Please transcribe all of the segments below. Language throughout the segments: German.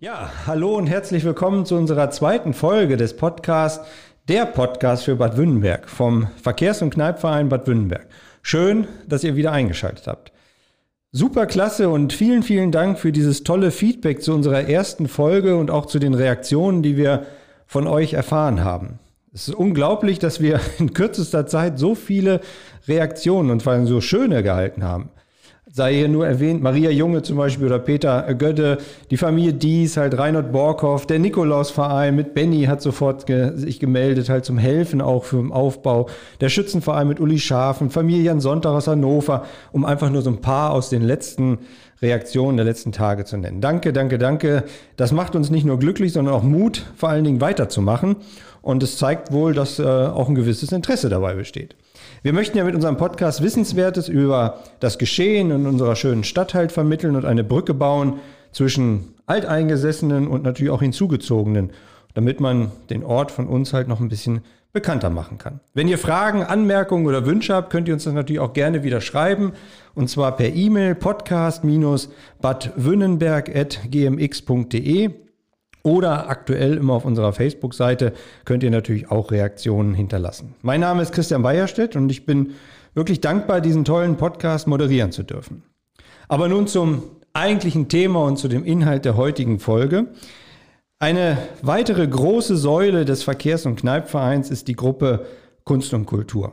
Ja, hallo und herzlich willkommen zu unserer zweiten Folge des Podcasts, der Podcast für Bad Wünnenberg vom Verkehrs- und Kneipverein Bad Wünnenberg. Schön, dass ihr wieder eingeschaltet habt. Super klasse und vielen, vielen Dank für dieses tolle Feedback zu unserer ersten Folge und auch zu den Reaktionen, die wir von euch erfahren haben. Es ist unglaublich, dass wir in kürzester Zeit so viele Reaktionen und vor allem so schöne gehalten haben sei hier nur erwähnt, Maria Junge zum Beispiel oder Peter Gödde, die Familie Dies, halt Reinhard Borkhoff, der Nikolausverein mit Benny hat sofort ge sich gemeldet, halt zum Helfen auch für den Aufbau, der Schützenverein mit Uli Schafen, Familie Jan Sonntag aus Hannover, um einfach nur so ein paar aus den letzten Reaktionen der letzten Tage zu nennen. Danke, danke, danke. Das macht uns nicht nur glücklich, sondern auch Mut, vor allen Dingen weiterzumachen. Und es zeigt wohl, dass äh, auch ein gewisses Interesse dabei besteht. Wir möchten ja mit unserem Podcast Wissenswertes über das Geschehen in unserer schönen Stadt halt vermitteln und eine Brücke bauen zwischen Alteingesessenen und natürlich auch Hinzugezogenen, damit man den Ort von uns halt noch ein bisschen bekannter machen kann. Wenn ihr Fragen, Anmerkungen oder Wünsche habt, könnt ihr uns das natürlich auch gerne wieder schreiben. Und zwar per E-Mail podcast-badwünnenberg.gmx.de oder aktuell immer auf unserer Facebook-Seite könnt ihr natürlich auch Reaktionen hinterlassen. Mein Name ist Christian Weierstedt und ich bin wirklich dankbar, diesen tollen Podcast moderieren zu dürfen. Aber nun zum eigentlichen Thema und zu dem Inhalt der heutigen Folge. Eine weitere große Säule des Verkehrs- und Kneipvereins ist die Gruppe Kunst und Kultur.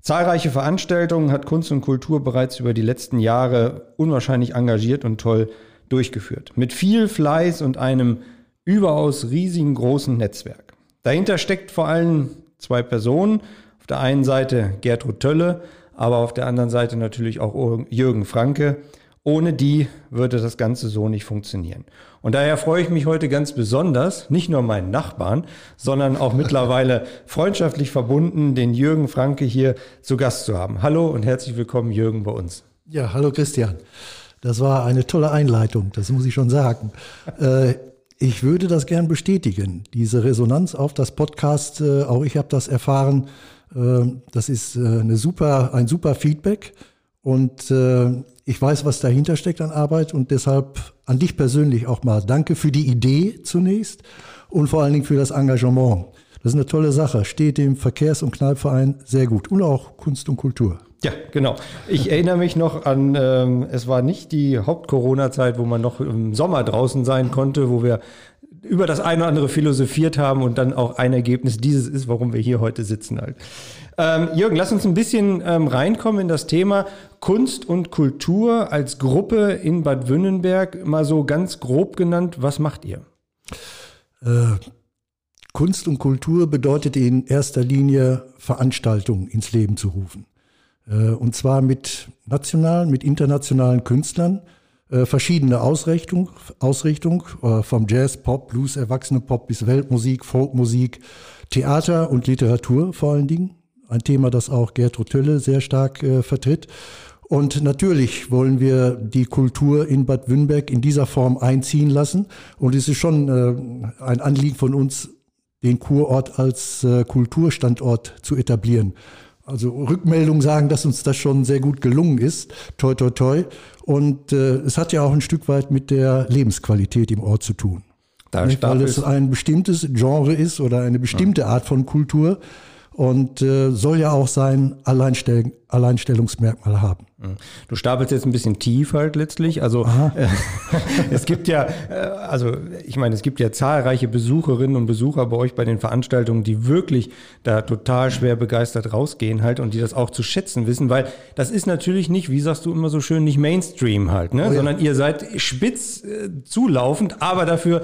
Zahlreiche Veranstaltungen hat Kunst und Kultur bereits über die letzten Jahre unwahrscheinlich engagiert und toll durchgeführt. Mit viel Fleiß und einem überaus riesigen großen Netzwerk. Dahinter steckt vor allem zwei Personen. Auf der einen Seite Gertrud Tölle, aber auf der anderen Seite natürlich auch Jürgen Franke. Ohne die würde das Ganze so nicht funktionieren. Und daher freue ich mich heute ganz besonders, nicht nur meinen Nachbarn, sondern auch mittlerweile freundschaftlich verbunden, den Jürgen Franke hier zu Gast zu haben. Hallo und herzlich willkommen, Jürgen, bei uns. Ja, hallo Christian. Das war eine tolle Einleitung, das muss ich schon sagen. Ich würde das gern bestätigen. Diese Resonanz auf das Podcast, äh, auch ich habe das erfahren. Äh, das ist äh, eine super, ein super Feedback. Und äh, ich weiß, was dahinter steckt an Arbeit. Und deshalb an dich persönlich auch mal danke für die Idee zunächst und vor allen Dingen für das Engagement. Das ist eine tolle Sache. Steht dem Verkehrs- und Knallverein sehr gut. Und auch Kunst und Kultur. Ja, genau. Ich erinnere mich noch an, ähm, es war nicht die Haupt-Corona-Zeit, wo man noch im Sommer draußen sein konnte, wo wir über das eine oder andere philosophiert haben und dann auch ein Ergebnis dieses ist, warum wir hier heute sitzen halt. Ähm, Jürgen, lass uns ein bisschen ähm, reinkommen in das Thema Kunst und Kultur als Gruppe in Bad Wünnenberg. Mal so ganz grob genannt, was macht ihr? Äh, Kunst und Kultur bedeutet in erster Linie Veranstaltungen ins Leben zu rufen. Äh, und zwar mit nationalen, mit internationalen Künstlern, äh, verschiedene Ausrichtung, Ausrichtung äh, vom Jazz, Pop, Blues, Erwachsene Pop bis Weltmusik, Folkmusik, Theater und Literatur vor allen Dingen. Ein Thema, das auch Gertrud Tölle sehr stark äh, vertritt. Und natürlich wollen wir die Kultur in Bad Wünnberg in dieser Form einziehen lassen. Und es ist schon äh, ein Anliegen von uns, den Kurort als äh, Kulturstandort zu etablieren. Also Rückmeldungen sagen, dass uns das schon sehr gut gelungen ist. Toi, toi, toi. Und äh, es hat ja auch ein Stück weit mit der Lebensqualität im Ort zu tun. Da Nicht, weil es ein bestimmtes Genre ist oder eine bestimmte Art von Kultur und äh, soll ja auch sein Alleinstell Alleinstellungsmerkmal haben. Mhm. Du stapelst jetzt ein bisschen tief halt letztlich. Also äh, es gibt ja, äh, also ich meine, es gibt ja zahlreiche Besucherinnen und Besucher bei euch bei den Veranstaltungen, die wirklich da total schwer begeistert rausgehen halt und die das auch zu schätzen wissen, weil das ist natürlich nicht, wie sagst du immer so schön, nicht Mainstream halt, ne? Oh ja. sondern ihr seid spitz äh, zulaufend, aber dafür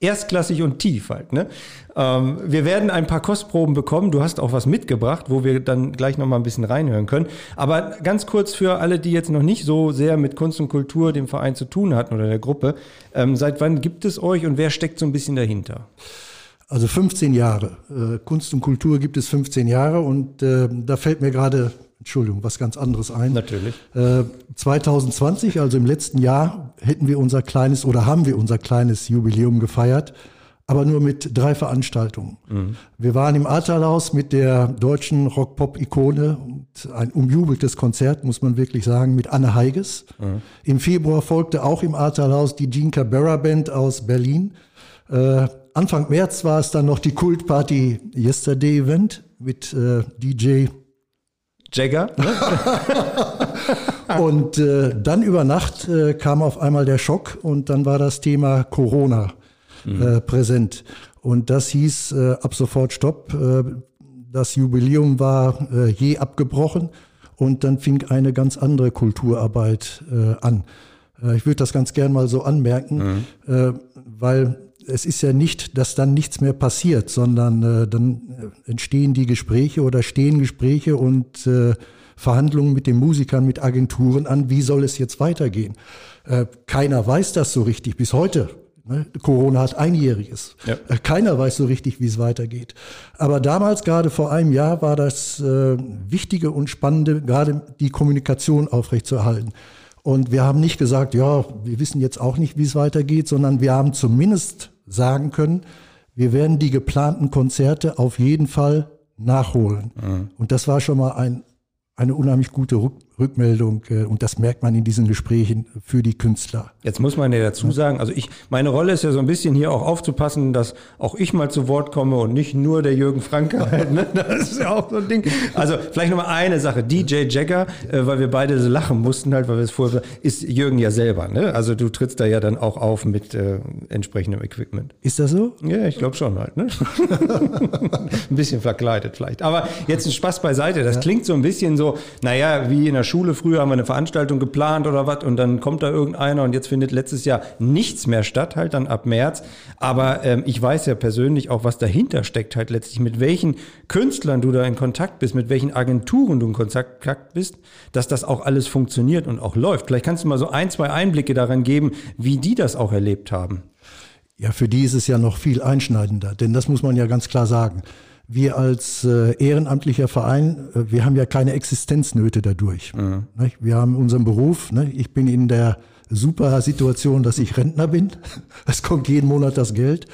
erstklassig und tief halt. Ne? Ähm, wir werden ein paar Kostproben bekommen. Du hast auch was mitgebracht, wo wir dann gleich noch mal ein bisschen reinhören können. Aber ganz kurz für alle, die jetzt noch nicht so sehr mit Kunst und Kultur, dem Verein zu tun hatten oder der Gruppe. Ähm, seit wann gibt es euch und wer steckt so ein bisschen dahinter? Also 15 Jahre. Äh, Kunst und Kultur gibt es 15 Jahre und äh, da fällt mir gerade Entschuldigung, was ganz anderes ein. Natürlich. Äh, 2020, also im letzten Jahr, hätten wir unser kleines oder haben wir unser kleines Jubiläum gefeiert, aber nur mit drei Veranstaltungen. Mhm. Wir waren im Ahrtalhaus mit der deutschen Rock-Pop-Ikone mit ein umjubeltes Konzert, muss man wirklich sagen, mit Anne Heiges. Mhm. Im Februar folgte auch im Ahrtalhaus die Gene Cabrera Band aus Berlin. Äh, Anfang März war es dann noch die Kultparty Yesterday Event mit äh, DJ Jagger. und äh, dann über Nacht äh, kam auf einmal der Schock und dann war das Thema Corona mhm. äh, präsent. Und das hieß äh, ab sofort Stopp. Äh, das Jubiläum war äh, je abgebrochen und dann fing eine ganz andere Kulturarbeit an. Ich würde das ganz gern mal so anmerken, mhm. weil es ist ja nicht, dass dann nichts mehr passiert, sondern äh, dann äh, entstehen die Gespräche oder stehen Gespräche und äh, Verhandlungen mit den Musikern, mit Agenturen an, wie soll es jetzt weitergehen. Äh, keiner weiß das so richtig bis heute. Ne? Corona hat einjähriges. Ja. Äh, keiner weiß so richtig, wie es weitergeht. Aber damals, gerade vor einem Jahr, war das äh, Wichtige und Spannende, gerade die Kommunikation aufrechtzuerhalten. Und wir haben nicht gesagt, ja, wir wissen jetzt auch nicht, wie es weitergeht, sondern wir haben zumindest sagen können, wir werden die geplanten Konzerte auf jeden Fall nachholen. Mhm. Und das war schon mal ein, eine unheimlich gute Rückmeldung äh, und das merkt man in diesen Gesprächen für die Künstler. Jetzt muss man ja dazu sagen, also ich, meine Rolle ist ja so ein bisschen hier auch aufzupassen, dass auch ich mal zu Wort komme und nicht nur der Jürgen Franke halt. Ne? Das ist ja auch so ein Ding. Also vielleicht nochmal eine Sache. DJ Jagger, äh, weil wir beide so lachen mussten halt, weil wir es vorher, ist Jürgen ja selber. Ne? Also du trittst da ja dann auch auf mit äh, entsprechendem Equipment. Ist das so? Ja, ich glaube schon halt. Ne? ein bisschen verkleidet vielleicht. Aber jetzt ein Spaß beiseite. Das ja. klingt so ein bisschen so, naja, wie in der Schule früher haben wir eine Veranstaltung geplant oder was und dann kommt da irgendeiner und jetzt findet letztes Jahr nichts mehr statt, halt dann ab März. Aber ähm, ich weiß ja persönlich auch, was dahinter steckt halt letztlich, mit welchen Künstlern du da in Kontakt bist, mit welchen Agenturen du in Kontakt bist, dass das auch alles funktioniert und auch läuft. Vielleicht kannst du mal so ein, zwei Einblicke daran geben, wie die das auch erlebt haben. Ja, für die ist es ja noch viel einschneidender, denn das muss man ja ganz klar sagen wir als äh, ehrenamtlicher Verein, äh, wir haben ja keine Existenznöte dadurch. Mhm. Wir haben unseren Beruf. Ne? Ich bin in der super Situation, dass ich Rentner bin. Es kommt jeden Monat das Geld.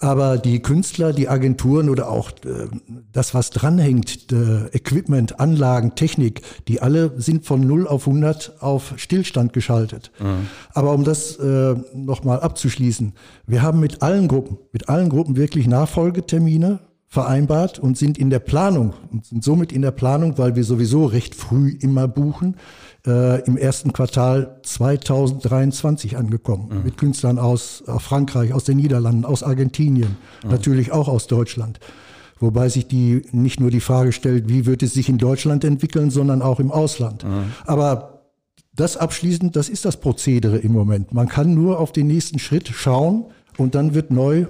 Aber die Künstler, die Agenturen oder auch äh, das, was dranhängt, äh, Equipment, Anlagen, Technik, die alle sind von 0 auf 100 auf Stillstand geschaltet. Mhm. Aber um das äh, nochmal abzuschließen, wir haben mit allen Gruppen, mit allen Gruppen wirklich Nachfolgetermine vereinbart und sind in der Planung und sind somit in der Planung, weil wir sowieso recht früh immer buchen, äh, im ersten Quartal 2023 angekommen. Mhm. Mit Künstlern aus, aus Frankreich, aus den Niederlanden, aus Argentinien, mhm. natürlich auch aus Deutschland. Wobei sich die nicht nur die Frage stellt, wie wird es sich in Deutschland entwickeln, sondern auch im Ausland. Mhm. Aber das abschließend, das ist das Prozedere im Moment. Man kann nur auf den nächsten Schritt schauen und dann wird neu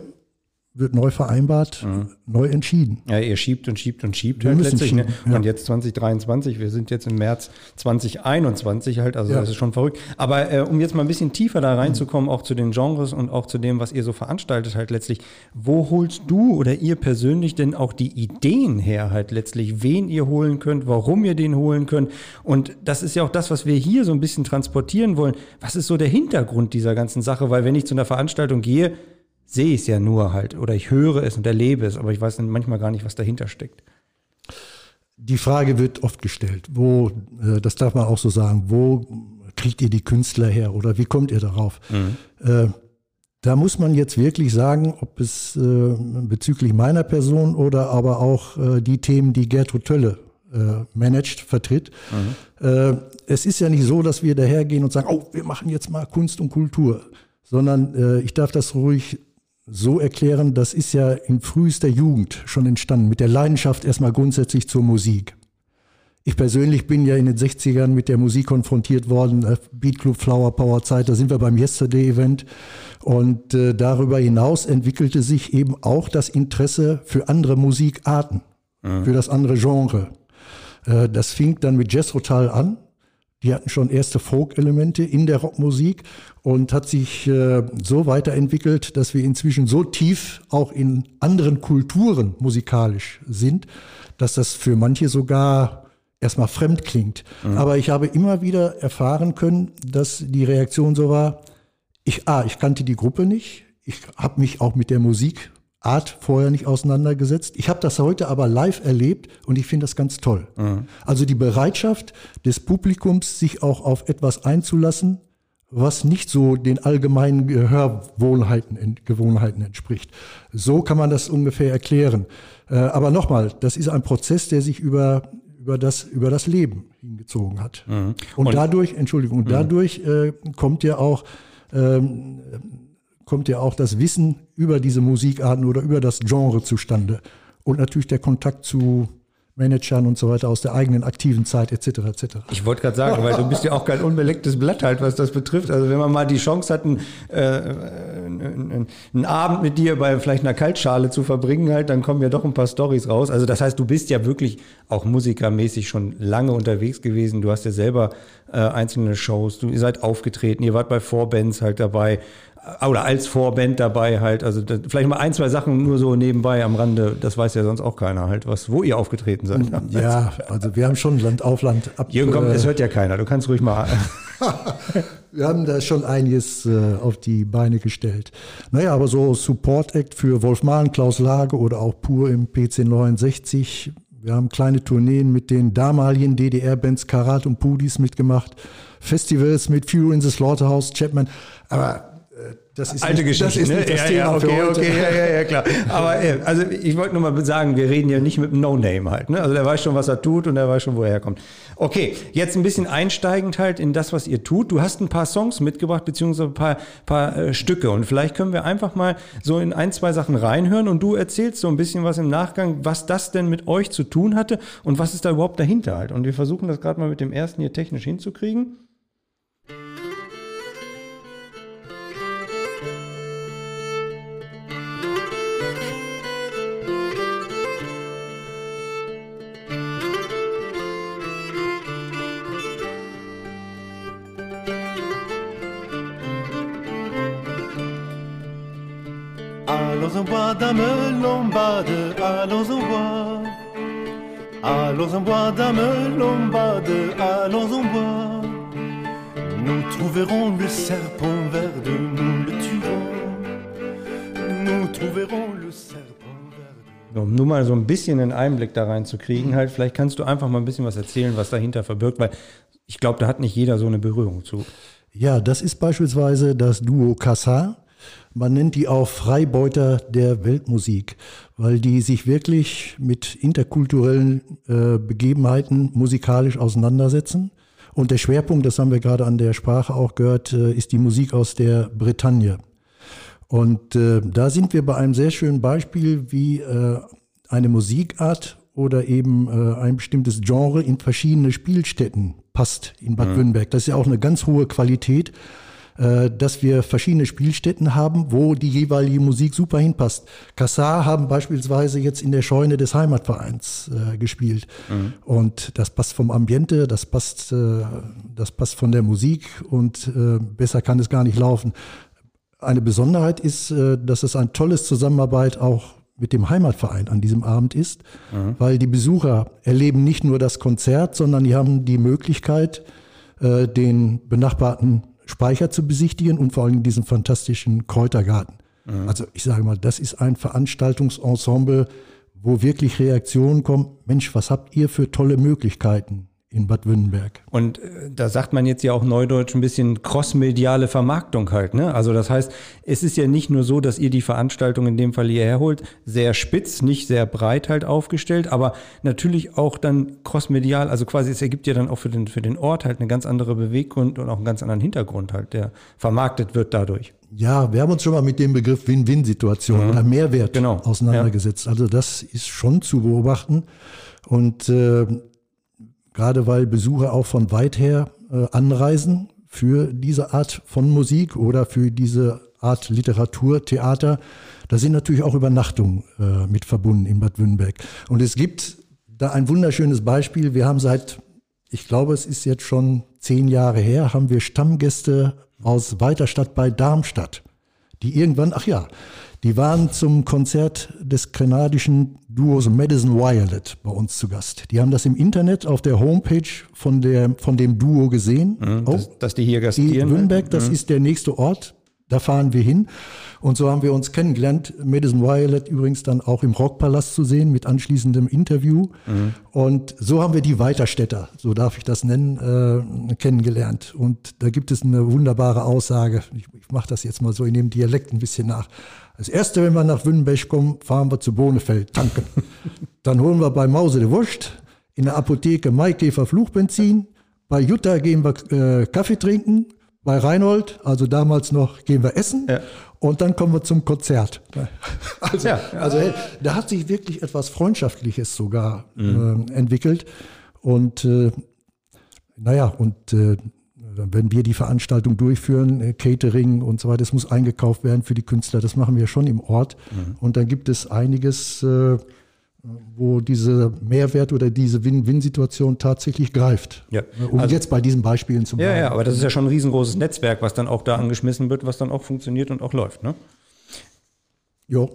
wird neu vereinbart, mhm. neu entschieden. Ja, ihr schiebt und schiebt und schiebt wir halt letztlich. Ne? Schieben, ne? ja. Und jetzt 2023, wir sind jetzt im März 2021 halt, also ja. das ist schon verrückt. Aber äh, um jetzt mal ein bisschen tiefer da reinzukommen, auch zu den Genres und auch zu dem, was ihr so veranstaltet halt letztlich, wo holst du oder ihr persönlich denn auch die Ideen her halt letztlich, wen ihr holen könnt, warum ihr den holen könnt? Und das ist ja auch das, was wir hier so ein bisschen transportieren wollen. Was ist so der Hintergrund dieser ganzen Sache? Weil wenn ich zu einer Veranstaltung gehe, sehe ich es ja nur halt oder ich höre es und erlebe es, aber ich weiß manchmal gar nicht, was dahinter steckt. Die Frage wird oft gestellt, wo, äh, das darf man auch so sagen, wo kriegt ihr die Künstler her oder wie kommt ihr darauf? Mhm. Äh, da muss man jetzt wirklich sagen, ob es äh, bezüglich meiner Person oder aber auch die Themen, die Gertrud Tölle managt, vertritt. Mhm. es ist ja nicht so, dass wir dahergehen und sagen, oh, wir machen jetzt mal Kunst und Kultur, sondern ich darf das ruhig so erklären, das ist ja in frühester Jugend schon entstanden, mit der Leidenschaft erstmal grundsätzlich zur Musik. Ich persönlich bin ja in den 60ern mit der Musik konfrontiert worden, äh, Beat Club Flower Power Zeit, da sind wir beim Yesterday Event. Und äh, darüber hinaus entwickelte sich eben auch das Interesse für andere Musikarten, mhm. für das andere Genre. Äh, das fing dann mit Jazz Rotal an. Die hatten schon erste Folk-Elemente in der Rockmusik und hat sich äh, so weiterentwickelt, dass wir inzwischen so tief auch in anderen Kulturen musikalisch sind, dass das für manche sogar erstmal fremd klingt. Mhm. Aber ich habe immer wieder erfahren können, dass die Reaktion so war, ich, ah, ich kannte die Gruppe nicht, ich habe mich auch mit der Musik Art vorher nicht auseinandergesetzt. Ich habe das heute aber live erlebt und ich finde das ganz toll. Mhm. Also die Bereitschaft des Publikums, sich auch auf etwas einzulassen, was nicht so den allgemeinen Gehörgewohnheiten Gewohnheiten entspricht. So kann man das ungefähr erklären. Äh, aber nochmal, das ist ein Prozess, der sich über über das, über das Leben hingezogen hat. Mhm. Und, und, dadurch, Entschuldigung, mhm. dadurch äh, kommt ja auch, ähm, kommt ja auch das Wissen über diese Musikarten oder über das Genre zustande. Und natürlich der Kontakt zu Managern und so weiter aus der eigenen aktiven Zeit etc. etc. Ich wollte gerade sagen, weil du bist ja auch kein unbelecktes Blatt halt, was das betrifft. Also wenn man mal die Chance hat, einen, äh, einen, einen Abend mit dir bei vielleicht einer Kaltschale zu verbringen, halt, dann kommen ja doch ein paar Stories raus. Also das heißt, du bist ja wirklich auch musikermäßig schon lange unterwegs gewesen. Du hast ja selber äh, einzelne Shows, du, ihr seid aufgetreten, ihr wart bei Vorbands halt dabei oder als Vorband dabei halt. Also das, vielleicht mal ein, zwei Sachen nur so nebenbei am Rande. Das weiß ja sonst auch keiner halt, was, wo ihr aufgetreten seid. Ja, also wir haben schon Land auf Land ab. Jürgen, komm, es hört ja keiner. Du kannst ruhig mal. wir haben da schon einiges äh, auf die Beine gestellt. Naja, aber so Support Act für Wolf Mahn, Klaus Lage oder auch Pur im PC 69. Wir haben kleine Tourneen mit den damaligen DDR-Bands Karat und Pudis mitgemacht. Festivals mit Fury in the Slaughterhouse, Chapman. Aber das ist alte nicht, Geschichte. Das ist ne? das ja, Thema ja, okay, okay, ja, ja, ja, klar. Aber äh, also ich wollte nur mal sagen, wir reden ja nicht mit einem No-Name halt. Ne? Also der weiß schon, was er tut und der weiß schon, wo er herkommt. Okay, jetzt ein bisschen einsteigend halt in das, was ihr tut. Du hast ein paar Songs mitgebracht, beziehungsweise ein paar, paar äh, Stücke. Und vielleicht können wir einfach mal so in ein, zwei Sachen reinhören und du erzählst so ein bisschen was im Nachgang, was das denn mit euch zu tun hatte und was ist da überhaupt dahinter halt. Und wir versuchen das gerade mal mit dem ersten hier technisch hinzukriegen. Allons en bois. Allons en bois, dame lombade, allons en bois. Nous trouverons le serpent vert de nous le tuerons. Nous trouverons le serpent vert. Um nur mal so ein bisschen einen Einblick da reinzukriegen, halt, vielleicht kannst du einfach mal ein bisschen was erzählen, was dahinter verbirgt, weil ich glaube, da hat nicht jeder so eine Berührung zu. Ja, das ist beispielsweise das Duo Kassar. Man nennt die auch Freibeuter der Weltmusik, weil die sich wirklich mit interkulturellen äh, Begebenheiten musikalisch auseinandersetzen. Und der Schwerpunkt, das haben wir gerade an der Sprache auch gehört, äh, ist die Musik aus der Bretagne. Und äh, da sind wir bei einem sehr schönen Beispiel, wie äh, eine Musikart oder eben äh, ein bestimmtes Genre in verschiedene Spielstätten passt in Bad mhm. Württemberg. Das ist ja auch eine ganz hohe Qualität dass wir verschiedene Spielstätten haben, wo die jeweilige Musik super hinpasst. Kassar haben beispielsweise jetzt in der Scheune des Heimatvereins äh, gespielt. Mhm. Und das passt vom Ambiente, das passt, äh, das passt von der Musik und äh, besser kann es gar nicht laufen. Eine Besonderheit ist, äh, dass es ein tolles Zusammenarbeit auch mit dem Heimatverein an diesem Abend ist, mhm. weil die Besucher erleben nicht nur das Konzert, sondern die haben die Möglichkeit, äh, den benachbarten Speicher zu besichtigen und vor allem diesen fantastischen Kräutergarten. Mhm. Also ich sage mal, das ist ein Veranstaltungsensemble, wo wirklich Reaktionen kommen. Mensch, was habt ihr für tolle Möglichkeiten? In Bad Württemberg. Und äh, da sagt man jetzt ja auch neudeutsch ein bisschen crossmediale Vermarktung halt. Ne? Also das heißt, es ist ja nicht nur so, dass ihr die Veranstaltung in dem Fall hierher holt, sehr spitz, nicht sehr breit halt aufgestellt, aber natürlich auch dann crossmedial, also quasi es ergibt ja dann auch für den, für den Ort halt eine ganz andere Beweggrund und auch einen ganz anderen Hintergrund halt, der vermarktet wird dadurch. Ja, wir haben uns schon mal mit dem Begriff Win-Win-Situation mhm. oder Mehrwert genau. auseinandergesetzt. Ja. Also das ist schon zu beobachten. Und äh, gerade weil Besucher auch von weit her äh, anreisen für diese Art von Musik oder für diese Art Literatur, Theater. Da sind natürlich auch Übernachtungen äh, mit verbunden in Bad Württemberg. Und es gibt da ein wunderschönes Beispiel. Wir haben seit, ich glaube, es ist jetzt schon zehn Jahre her, haben wir Stammgäste aus Weiterstadt bei Darmstadt, die irgendwann, ach ja, die waren zum Konzert des kanadischen Duos Madison Violet bei uns zu Gast. Die haben das im Internet auf der Homepage von, der, von dem Duo gesehen. Mhm, oh, dass, dass, die hier gastieren. Die Wünnberg, das mhm. ist der nächste Ort. da fahren wir hin. Und so haben wir uns kennengelernt. Madison Violet übrigens dann auch im Rockpalast zu sehen mit anschließendem Interview. Mhm. Und so haben wir die Weiterstädter, so darf ich das nennen, äh, kennengelernt. Und da gibt es eine wunderbare Aussage. Ich, ich mache das jetzt mal so in dem Dialekt ein bisschen nach. Das erste, wenn wir nach Wünnenbech kommen, fahren wir zu Bohnefeld tanken. Dann holen wir bei Mause de Wurst, in der Apotheke Maikäfer Fluchbenzin. Bei Jutta gehen wir äh, Kaffee trinken. Bei Reinhold, also damals noch, gehen wir essen. Ja. Und dann kommen wir zum Konzert. Also, ja. also da hat sich wirklich etwas Freundschaftliches sogar mhm. äh, entwickelt. Und äh, naja, und äh, wenn wir die Veranstaltung durchführen, äh, Catering und so weiter, das muss eingekauft werden für die Künstler, das machen wir schon im Ort. Mhm. Und dann gibt es einiges, äh, wo diese Mehrwert oder diese Win-Win-Situation tatsächlich greift. Ja. Um also, jetzt bei diesen Beispielen zu bleiben. Ja, ja, aber das ist ja schon ein riesengroßes Netzwerk, was dann auch da angeschmissen wird, was dann auch funktioniert und auch läuft, ne? Jo.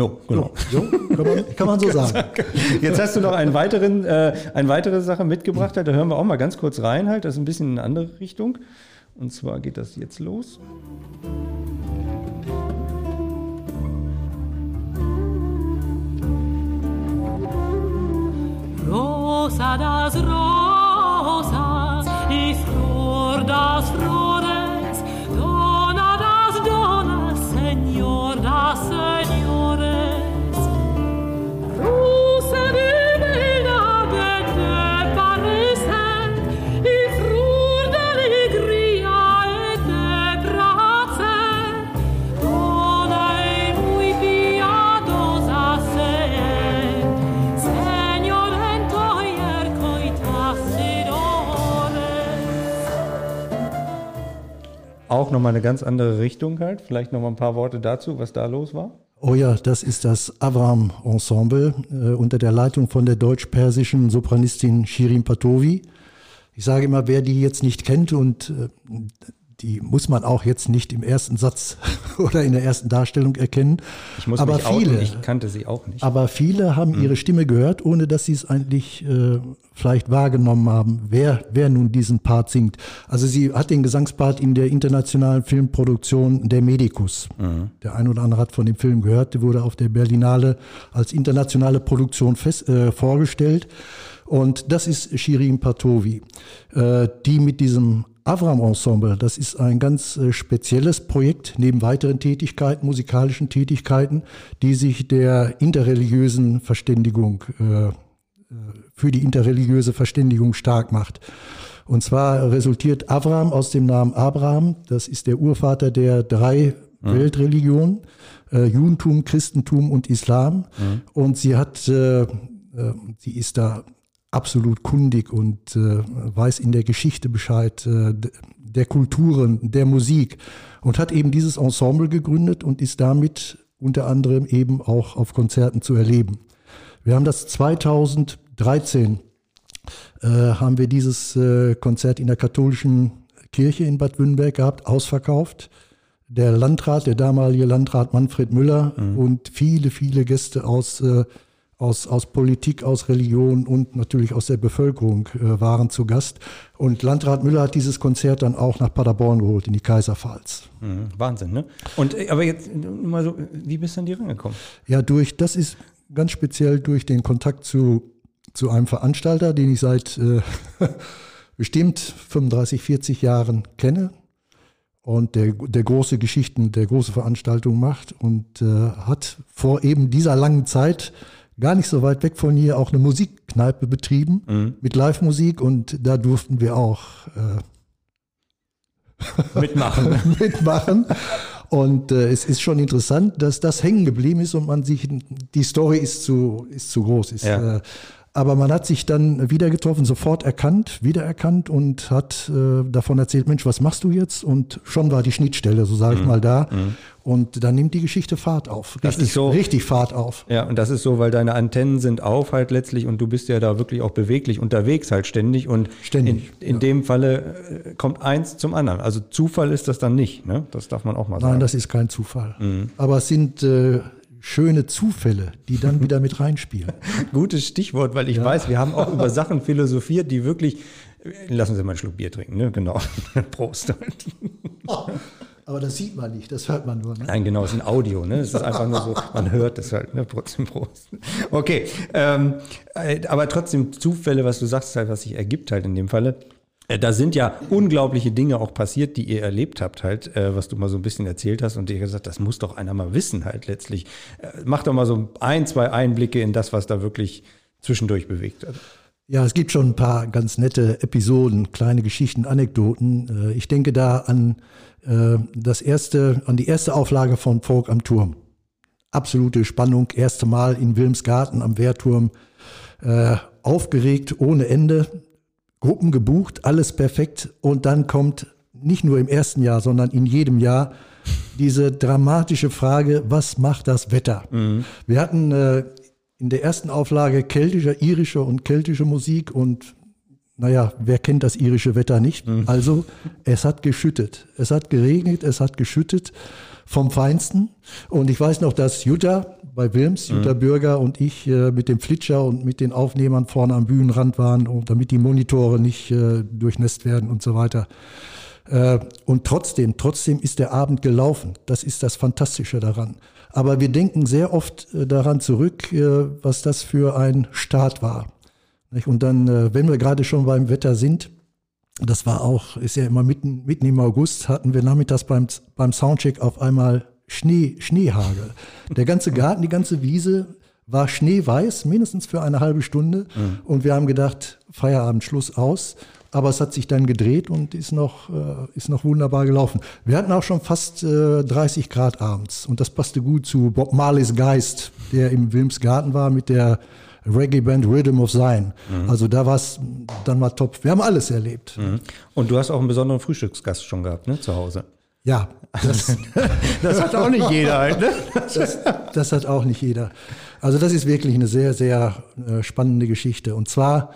Jo, genau. Jo, kann, man, kann, man, so sagen. Jetzt hast du noch einen weiteren, äh, eine weitere Sache mitgebracht, da hören wir auch mal ganz kurz rein halt, das ist ein bisschen in eine andere Richtung. Und zwar geht das jetzt los. Rosa das Rosa ist Flor das Flores, Dona das Dona, Señor das Señores. Auch nochmal eine ganz andere Richtung halt. Vielleicht nochmal ein paar Worte dazu, was da los war. Oh ja, das ist das Avram Ensemble äh, unter der Leitung von der deutsch-persischen Sopranistin Shirin Patovi. Ich sage immer, wer die jetzt nicht kennt und äh, die muss man auch jetzt nicht im ersten Satz oder in der ersten Darstellung erkennen. Ich muss aber mich viele, outen, ich kannte sie auch nicht. Aber viele haben mhm. ihre Stimme gehört, ohne dass sie es eigentlich äh, vielleicht wahrgenommen haben, wer, wer nun diesen Part singt. Also sie hat den Gesangspart in der internationalen Filmproduktion Der Medicus. Mhm. Der ein oder andere hat von dem Film gehört, der wurde auf der Berlinale als internationale Produktion fest, äh, vorgestellt. Und das ist Shirin Patovi, äh, die mit diesem Avram Ensemble, das ist ein ganz äh, spezielles Projekt neben weiteren Tätigkeiten, musikalischen Tätigkeiten, die sich der interreligiösen Verständigung, äh, äh, für die interreligiöse Verständigung stark macht. Und zwar resultiert Avram aus dem Namen Abraham, das ist der Urvater der drei mhm. Weltreligionen, Judentum, Christentum und Islam. Mhm. Und sie hat, sie ist da absolut kundig und äh, weiß in der Geschichte Bescheid, äh, der Kulturen, der Musik und hat eben dieses Ensemble gegründet und ist damit unter anderem eben auch auf Konzerten zu erleben. Wir haben das 2013 äh, haben wir dieses äh, Konzert in der katholischen Kirche in Bad Wünnberg gehabt, ausverkauft. Der Landrat, der damalige Landrat Manfred Müller mhm. und viele, viele Gäste aus äh, aus, aus Politik, aus Religion und natürlich aus der Bevölkerung äh, waren zu Gast. Und Landrat Müller hat dieses Konzert dann auch nach Paderborn geholt, in die Kaiserpfalz. Mhm, Wahnsinn, ne? Und äh, aber jetzt mal so, wie bist du an die rangekommen? Ja, durch, das ist ganz speziell durch den Kontakt zu, zu einem Veranstalter, den ich seit äh, bestimmt 35, 40 Jahren kenne und der, der große Geschichten, der große Veranstaltungen macht und äh, hat vor eben dieser langen Zeit gar nicht so weit weg von hier auch eine Musikkneipe betrieben mhm. mit Live-Musik und da durften wir auch äh, mitmachen. mitmachen. Und äh, es ist schon interessant, dass das hängen geblieben ist und man sich, die Story ist zu, ist zu groß. Ist, ja. äh, aber man hat sich dann wieder getroffen, sofort erkannt, wiedererkannt und hat äh, davon erzählt, Mensch, was machst du jetzt? Und schon war die Schnittstelle, so sage ich mhm. mal, da. Mhm. Und dann nimmt die Geschichte Fahrt auf. Richtig, das ist so, richtig Fahrt auf. Ja, und das ist so, weil deine Antennen sind auf halt letztlich und du bist ja da wirklich auch beweglich unterwegs halt ständig. Und ständig, in, in ja. dem Falle äh, kommt eins zum anderen. Also Zufall ist das dann nicht, ne? Das darf man auch mal sagen. Nein, das ist kein Zufall. Mhm. Aber es sind äh, schöne Zufälle, die dann wieder mit reinspielen. Gutes Stichwort, weil ich ja. weiß, wir haben auch über Sachen philosophiert, die wirklich. Lassen Sie mal einen Schluck Bier trinken, ne? Genau. Prost. Aber das sieht man nicht, das hört man nur. Ne? Nein, genau, es ist ein Audio, ne? Es ist einfach nur so, man hört es halt, ne? Prost, Prost. Okay, ähm, äh, aber trotzdem Zufälle, was du sagst, halt, was sich ergibt halt in dem Falle. Äh, Da sind ja unglaubliche Dinge auch passiert, die ihr erlebt habt, halt, äh, was du mal so ein bisschen erzählt hast und dir gesagt, das muss doch einer mal wissen, halt letztlich. Äh, mach doch mal so ein, zwei Einblicke in das, was da wirklich zwischendurch bewegt hat. Ja, es gibt schon ein paar ganz nette Episoden, kleine Geschichten, Anekdoten. Ich denke da an das erste, an die erste Auflage von Folk am Turm. Absolute Spannung, erste Mal in Wilmsgarten am Wehrturm, aufgeregt ohne Ende, Gruppen gebucht, alles perfekt und dann kommt nicht nur im ersten Jahr, sondern in jedem Jahr diese dramatische Frage, was macht das Wetter? Wir hatten äh, in der ersten Auflage keltische, irische und keltische Musik und naja, wer kennt das irische Wetter nicht? Also es hat geschüttet. Es hat geregnet, es hat geschüttet vom Feinsten. Und ich weiß noch, dass Jutta bei Wilms, Jutta Bürger und ich äh, mit dem Flitscher und mit den Aufnehmern vorne am Bühnenrand waren, und damit die Monitore nicht äh, durchnässt werden und so weiter. Äh, und trotzdem, trotzdem ist der Abend gelaufen. Das ist das Fantastische daran. Aber wir denken sehr oft äh, daran zurück, äh, was das für ein Start war. Und dann, äh, wenn wir gerade schon beim Wetter sind, das war auch, ist ja immer mitten, mitten im August, hatten wir nachmittags beim, beim Soundcheck auf einmal Schnee, Schneehagel. Der ganze Garten, die ganze Wiese war schneeweiß, mindestens für eine halbe Stunde. Und wir haben gedacht, Feierabend, Schluss aus. Aber es hat sich dann gedreht und ist noch, äh, ist noch wunderbar gelaufen. Wir hatten auch schon fast äh, 30 Grad abends und das passte gut zu Bob Marleys Geist, der im Wilmsgarten war mit der Reggae-Band Rhythm of Zion. Also da war es dann mal top. Wir haben alles erlebt. Und du hast auch einen besonderen Frühstücksgast schon gehabt, ne, zu Hause. Ja, das, Das hat auch nicht jeder halt, ne? das, das hat auch nicht jeder. Also das ist wirklich eine sehr, sehr äh, spannende Geschichte. Und zwar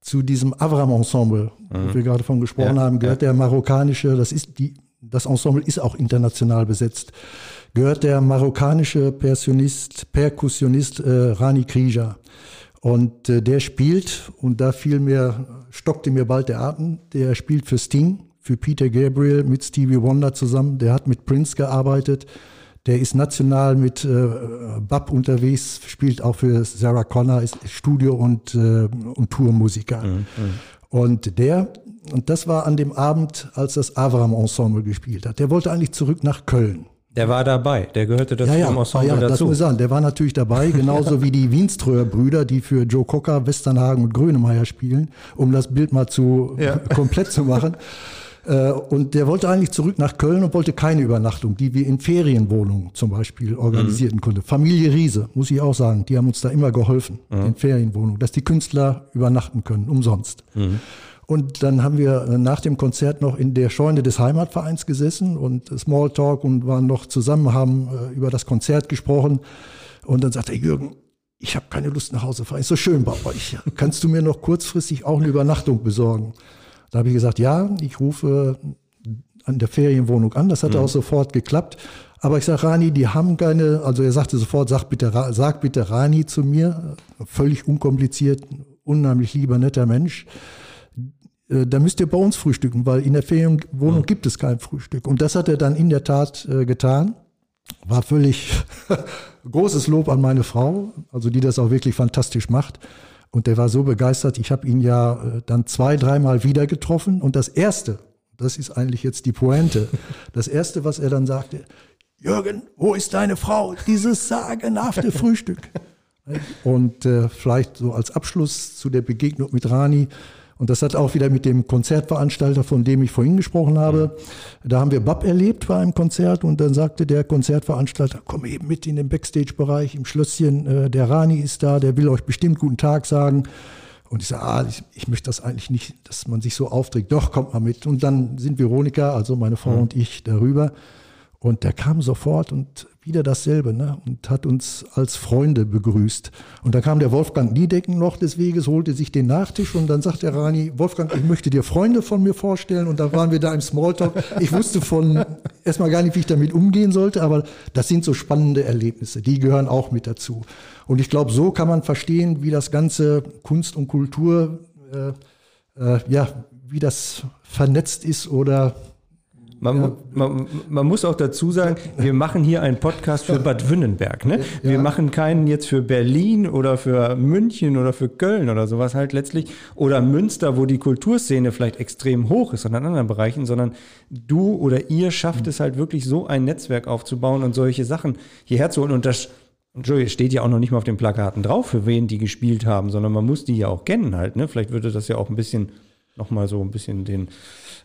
zu diesem Avram-Ensemble, wo wir gerade von gesprochen Ja, haben, gehört der marokkanische, das ist die, das Ensemble ist auch international besetzt, gehört der marokkanische Perkussionist, Perkussionist äh, Rani Krija. Und äh, der spielt, und da fiel mir, stockte mir bald der Atem, der spielt für Sting, für Peter Gabriel mit Stevie Wonder zusammen, der hat mit Prince gearbeitet, der ist national mit äh, Bab unterwegs, spielt auch für Sarah Connor, ist Studio- und, äh, und Tourmusiker. Und der, und das war an dem Abend, als das Avram-Ensemble gespielt hat. Der wollte eigentlich zurück nach Köln. Der war dabei, der gehörte dazu Ja, ja, Ensemble ja, das dazu. muss ich sagen. Der war natürlich dabei, genauso wie die Wienströer-Brüder, die für Joe Cocker, Westernhagen und Grönemeyer spielen, um das Bild mal zu Ja. komplett zu machen. Äh, Und der wollte eigentlich zurück nach Köln und wollte keine Übernachtung, die wir in Ferienwohnungen zum Beispiel organisierten konnten. Familie Riese, muss ich auch sagen, die haben uns da immer geholfen, in Ferienwohnungen, dass die Künstler übernachten können, umsonst. Und dann haben wir äh, nach dem Konzert noch in der Scheune des Heimatvereins gesessen und Smalltalk und waren noch zusammen, haben äh, über das Konzert gesprochen. Und dann sagte er, Jürgen, ich habe keine Lust nach Hause zu fahren. Ist so schön bei euch. Kannst du mir noch kurzfristig auch eine Übernachtung besorgen? Da habe ich gesagt, ja, ich rufe an der Ferienwohnung an. Das hat auch sofort geklappt. Aber ich sage, Rani, die haben keine, also er sagte sofort, sag bitte, sag bitte Rani zu mir. Völlig unkompliziert, unheimlich lieber, netter Mensch. Äh, Da müsst ihr bei uns frühstücken, weil in der Ferienwohnung gibt es kein Frühstück. Und das hat er dann in der Tat äh, getan. War völlig großes Lob an meine Frau, also die das auch wirklich fantastisch macht. Und der war so begeistert. Ich habe ihn ja äh, dann zwei, dreimal wieder getroffen. Und das Erste, das ist eigentlich jetzt die Pointe, das Erste, was er dann sagte, Jürgen, wo ist deine Frau? Dieses sagenhafte Frühstück. Und äh, vielleicht so als Abschluss zu der Begegnung mit Rani. Und das hat auch wieder mit dem Konzertveranstalter, von dem ich vorhin gesprochen habe. Da haben wir Bab erlebt bei einem Konzert und dann sagte der Konzertveranstalter, komm eben mit in den Backstage-Bereich im Schlösschen. Äh, der Rani ist da, der will euch bestimmt guten Tag sagen. Und ich sage, ah, ich, ich möchte das eigentlich nicht, dass man sich so aufträgt. Doch, kommt mal mit. Und dann sind Veronika, also meine Frau und ich, darüber. Und der kam sofort und wieder dasselbe, ne? Und hat uns als Freunde begrüßt. Und dann kam der Wolfgang Niedecken noch des Weges, holte sich den Nachtisch und dann sagt der Rani, Wolfgang, ich möchte dir Freunde von mir vorstellen. Und da waren wir da im Smalltalk. Ich wusste von erstmal gar nicht, wie ich damit umgehen sollte, aber das sind so spannende Erlebnisse, die gehören auch mit dazu. Und ich glaube, so kann man verstehen, wie das ganze Kunst und Kultur, äh, äh, ja, wie das vernetzt ist oder Man, man, man muss auch dazu sagen, wir machen hier einen Podcast für Bad Wünnenberg. Ne? Wir machen keinen jetzt für Berlin oder für München oder für Köln oder sowas halt letztlich. Oder Münster, wo die Kulturszene vielleicht extrem hoch ist oder in anderen Bereichen, sondern du oder ihr schafft es halt wirklich so ein Netzwerk aufzubauen und solche Sachen hierher zu holen. Und das Entschuldigung, steht ja auch noch nicht mal auf den Plakaten drauf, für wen die gespielt haben, sondern man muss die ja auch kennen halt. Ne? Vielleicht würde das ja auch ein bisschen nochmal so ein bisschen den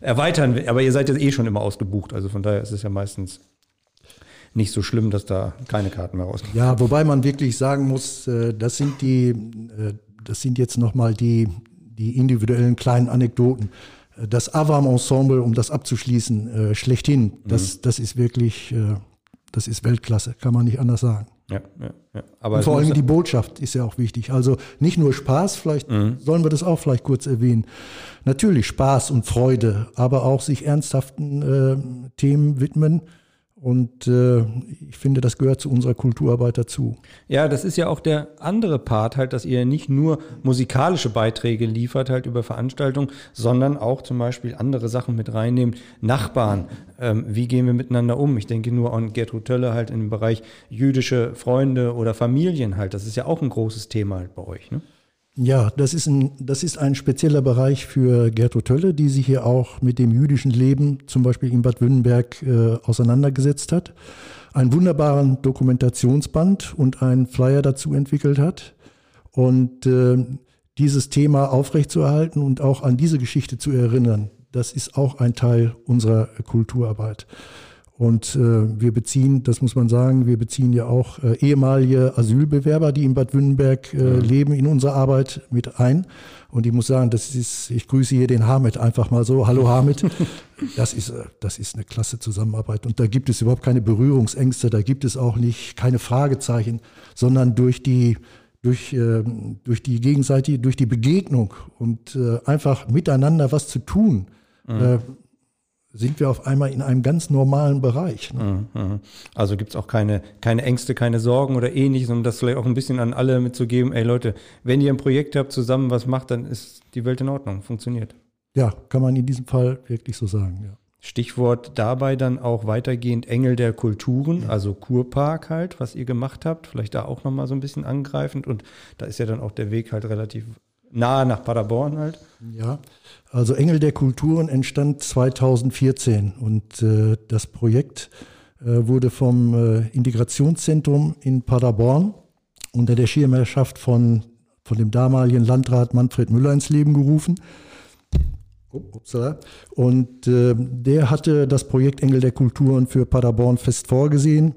erweitern. Aber ihr seid jetzt eh schon immer ausgebucht, also von daher ist es ja meistens nicht so schlimm, dass da keine Karten mehr rausgehen. Ja, wobei man wirklich sagen muss, äh, das sind die, äh, das sind jetzt nochmal die, die individuellen kleinen Anekdoten. Äh, Das Avam-Ensemble, um das abzuschließen, schlechthin, das, das ist wirklich, das ist Weltklasse, kann man nicht anders sagen. Ja, ja, ja. Aber vor allem die Botschaft ist ja auch wichtig. Also nicht nur Spaß, vielleicht sollen wir das auch vielleicht kurz erwähnen. Natürlich Spaß und Freude, aber auch sich ernsthaften äh, Themen widmen. Und äh, ich finde, das gehört zu unserer Kulturarbeit dazu. Ja, das ist ja auch der andere Part halt, dass ihr nicht nur musikalische Beiträge liefert halt über Veranstaltungen, sondern auch zum Beispiel andere Sachen mit reinnehmt. Nachbarn, ähm, wie gehen wir miteinander um? Ich denke nur an Gertrud Tölle halt im Bereich jüdische Freunde oder Familien halt. Das ist ja auch ein großes Thema halt bei euch. Ne? Ja, das ist ein, das ist ein spezieller Bereich für Gertrud Tölle, die sich hier auch mit dem jüdischen Leben, zum Beispiel in Bad Wünnenberg, äh, auseinandergesetzt hat. Einen wunderbaren Dokumentationsband und einen Flyer dazu entwickelt hat. Und äh, dieses Thema aufrechtzuerhalten und auch an diese Geschichte zu erinnern, das ist auch ein Teil unserer Kulturarbeit. Und äh, wir beziehen, das muss man sagen, wir beziehen ja auch äh, ehemalige Asylbewerber, die in Bad Wünnenberg äh, leben, in unsere Arbeit mit ein. Und ich muss sagen, das ist, ich grüße hier den Hamid einfach mal so. Hallo Hamid. Das ist, äh, das ist eine klasse Zusammenarbeit. Und da gibt es überhaupt keine Berührungsängste, da gibt es auch nicht keine Fragezeichen, sondern durch die, durch, äh, durch die gegenseitige, durch die Begegnung und äh, einfach miteinander was zu tun, äh, sind wir auf einmal in einem ganz normalen Bereich. Ne? Mhm. Also gibt es auch keine, keine Ängste, keine Sorgen oder ähnliches, um das vielleicht auch ein bisschen an alle mitzugeben. Ey Leute, wenn ihr ein Projekt habt, zusammen was macht, dann ist die Welt in Ordnung, funktioniert. Ja, kann man in diesem Fall wirklich so sagen. Ja. Stichwort dabei dann auch weitergehend Engel der Kulturen, also Kurpark halt, was ihr gemacht habt, vielleicht da auch nochmal so ein bisschen angreifend und da ist ja dann auch der Weg halt relativ nahe nach Paderborn halt. Ja, also Engel der Kulturen entstand 2014 und äh, das Projekt äh, wurde vom äh, Integrationszentrum in Paderborn unter der Schirmherrschaft von, von dem damaligen Landrat Manfred Müller ins Leben gerufen. Upsala. Und äh, der hatte das Projekt Engel der Kulturen für Paderborn fest vorgesehen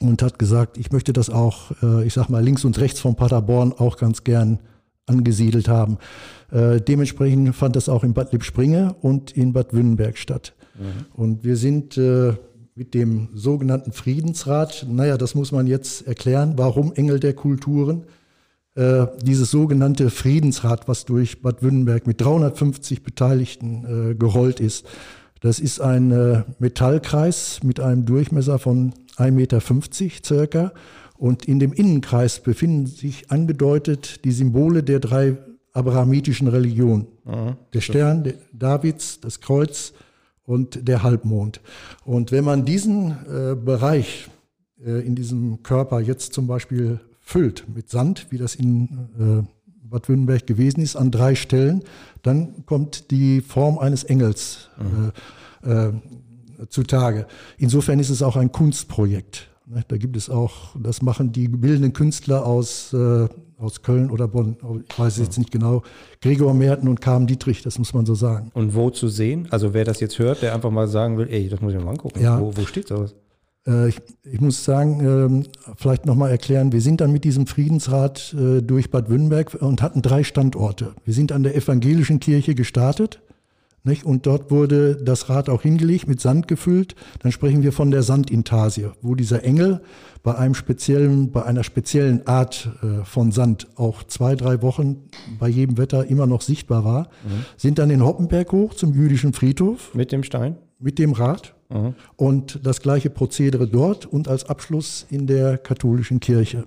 und hat gesagt, ich möchte das auch, äh, ich sag mal, links und rechts von Paderborn auch ganz gern angesiedelt haben. Äh, dementsprechend fand das auch in Bad Lippspringe und in Bad Wünnenberg statt. Und wir sind äh, mit dem sogenannten Friedensrat, naja, das muss man jetzt erklären, warum Engel der Kulturen, äh, dieses sogenannte Friedensrat, was durch Bad Wünnenberg mit 350 Beteiligten äh, gerollt ist. Das ist ein äh, Metallkreis mit einem Durchmesser von 1,50 Meter circa. Und in dem Innenkreis befinden sich angedeutet die Symbole der drei abrahamitischen Religionen. Der Stern der Davids, das Kreuz und der Halbmond. Und wenn man diesen äh, Bereich äh, in diesem Körper jetzt zum Beispiel füllt mit Sand, wie das in äh, Bad Wünnenberg gewesen ist, an drei Stellen, dann kommt die Form eines Engels äh, äh, zutage. Insofern ist es auch ein Kunstprojekt. Ne, Da gibt es auch, das machen die bildenden Künstler aus, äh, aus Köln oder Bonn, ich weiß jetzt nicht genau, Gregor Merten und Carmen Dietrich, das muss man so sagen. Und wo zu sehen? Also wer das jetzt hört, der einfach mal sagen will, ey, das muss ich mir mal angucken. Ja. Wo, wo steht sowas? Äh, Ich, ich muss sagen, ähm, vielleicht nochmal erklären, wir sind dann mit diesem Friedensrat äh, durch Bad Wünnenberg und hatten drei Standorte. Wir sind an der evangelischen Kirche gestartet nicht? und dort wurde das Rad auch hingelegt, mit Sand gefüllt. Dann sprechen wir von der Sandintarsie, wo dieser Engel bei, einem speziellen, bei einer speziellen Art äh, von Sand auch zwei, drei Wochen bei jedem Wetter immer noch sichtbar war. Sind dann in Hoppenberg hoch zum jüdischen Friedhof Mit dem Stein? mit dem Rad und das gleiche Prozedere dort und als Abschluss in der katholischen Kirche.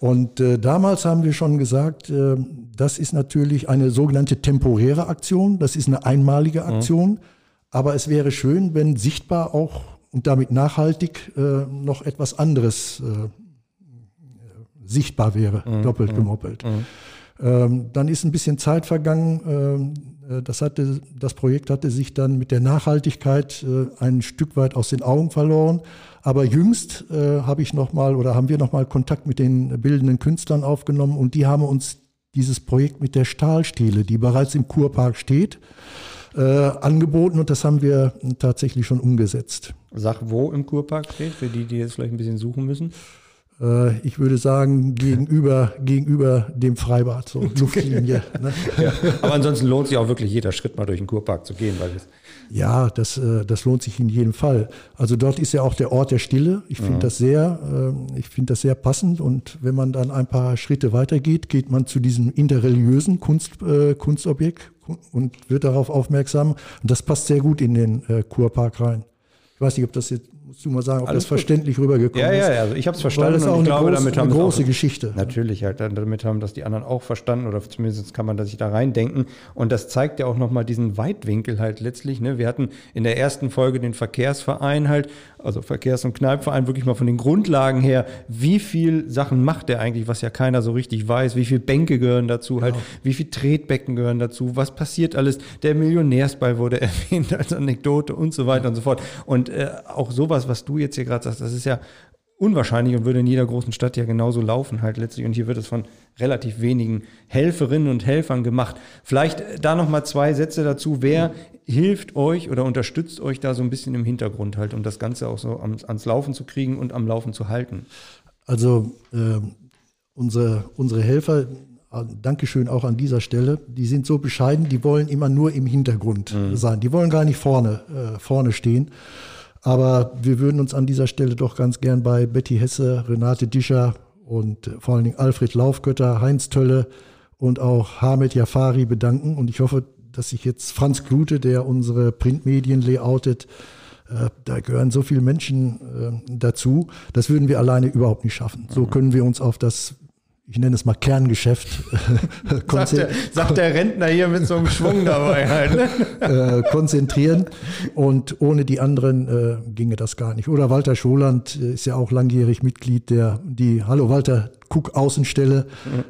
Und äh, damals haben wir schon gesagt, äh, das ist natürlich eine sogenannte temporäre Aktion, das ist eine einmalige Aktion, Aber es wäre schön, wenn sichtbar auch und damit nachhaltig äh, noch etwas anderes äh, sichtbar wäre, doppelt gemoppelt. Ähm, dann ist ein bisschen Zeit vergangen. Ähm, äh, das, hatte, das Projekt hatte sich dann mit der Nachhaltigkeit äh, ein Stück weit aus den Augen verloren. Aber jüngst äh, habe ich noch mal oder haben wir noch mal Kontakt mit den bildenden Künstlern aufgenommen und die haben uns dieses Projekt mit der Stahlstele, die bereits im Kurpark steht, äh, angeboten und das haben wir tatsächlich schon umgesetzt. Sag, wo im Kurpark steht, für die, die jetzt vielleicht ein bisschen suchen müssen. Äh, ich würde sagen, gegenüber, gegenüber dem Freibad, so Luftlinie. Ne? Ja. Aber ansonsten lohnt sich auch wirklich jeder Schritt mal durch den Kurpark zu gehen, weil es Ja, das, äh, das lohnt sich in jedem Fall. Also dort ist ja auch der Ort der Stille. Ich finde das sehr, äh, ich finde das sehr passend. Und wenn man dann ein paar Schritte weitergeht, geht man zu diesem interreligiösen Kunst, Kunstobjekt und wird darauf aufmerksam. Und das passt sehr gut in den Kurpark rein. Ich weiß nicht, ob das jetzt, musst du mal sagen, ob Alles das gut. verständlich rübergekommen Ja, ist. ja, ja, also ich habe es verstanden Weil das und auch ich eine, glaube, groß, damit eine große auch- Geschichte. Natürlich, halt, damit haben das die anderen auch verstanden oder zumindest kann man das sich da reindenken. Und das zeigt ja auch nochmal diesen Weitwinkel halt letztlich. Ne? Wir hatten in der ersten Folge den Verkehrsverein halt, also Verkehrs- und Kneipverein, wirklich mal von den Grundlagen her, wie viel Sachen macht der eigentlich, was ja keiner so richtig weiß, wie viel Bänke gehören dazu, halt, wie viel Tretbecken gehören dazu, was passiert alles. Der Millionärsball wurde erwähnt als Anekdote und so weiter und so fort. Und äh, auch sowas, was du jetzt hier gerade sagst, das ist ja unwahrscheinlich und würde in jeder großen Stadt ja genauso laufen halt letztlich. Und hier wird es von relativ wenigen Helferinnen und Helfern gemacht. Vielleicht äh, da noch mal zwei Sätze dazu. Wer hilft euch oder unterstützt euch da so ein bisschen im Hintergrund halt, um das Ganze auch so ans, ans Laufen zu kriegen und am Laufen zu halten? Also ähm, unsere, unsere Helfer, äh, Dankeschön auch an dieser Stelle, die sind so bescheiden, die wollen immer nur im Hintergrund sein. Die wollen gar nicht vorne, äh, vorne stehen. Aber wir würden uns an dieser Stelle doch ganz gern bei Betty Hesse, Renate Discher und vor allen Dingen Alfred Laufgötter, Heinz Tölle und auch Hamed Jafari bedanken. Und ich hoffe, dass sich jetzt Franz Klute, der unsere Printmedien layoutet, äh, da gehören so viele Menschen äh, dazu. Das würden wir alleine überhaupt nicht schaffen. So können wir uns auf das, ich nenne es mal Kerngeschäft, Sagt der, sagt der Rentner hier mit so einem Schwung dabei halt. Ne? äh, konzentrieren. Und ohne die anderen äh, ginge das gar nicht. Oder Walter Scholand äh, ist ja auch langjährig Mitglied der, die, hallo Walter, Cook Außenstelle.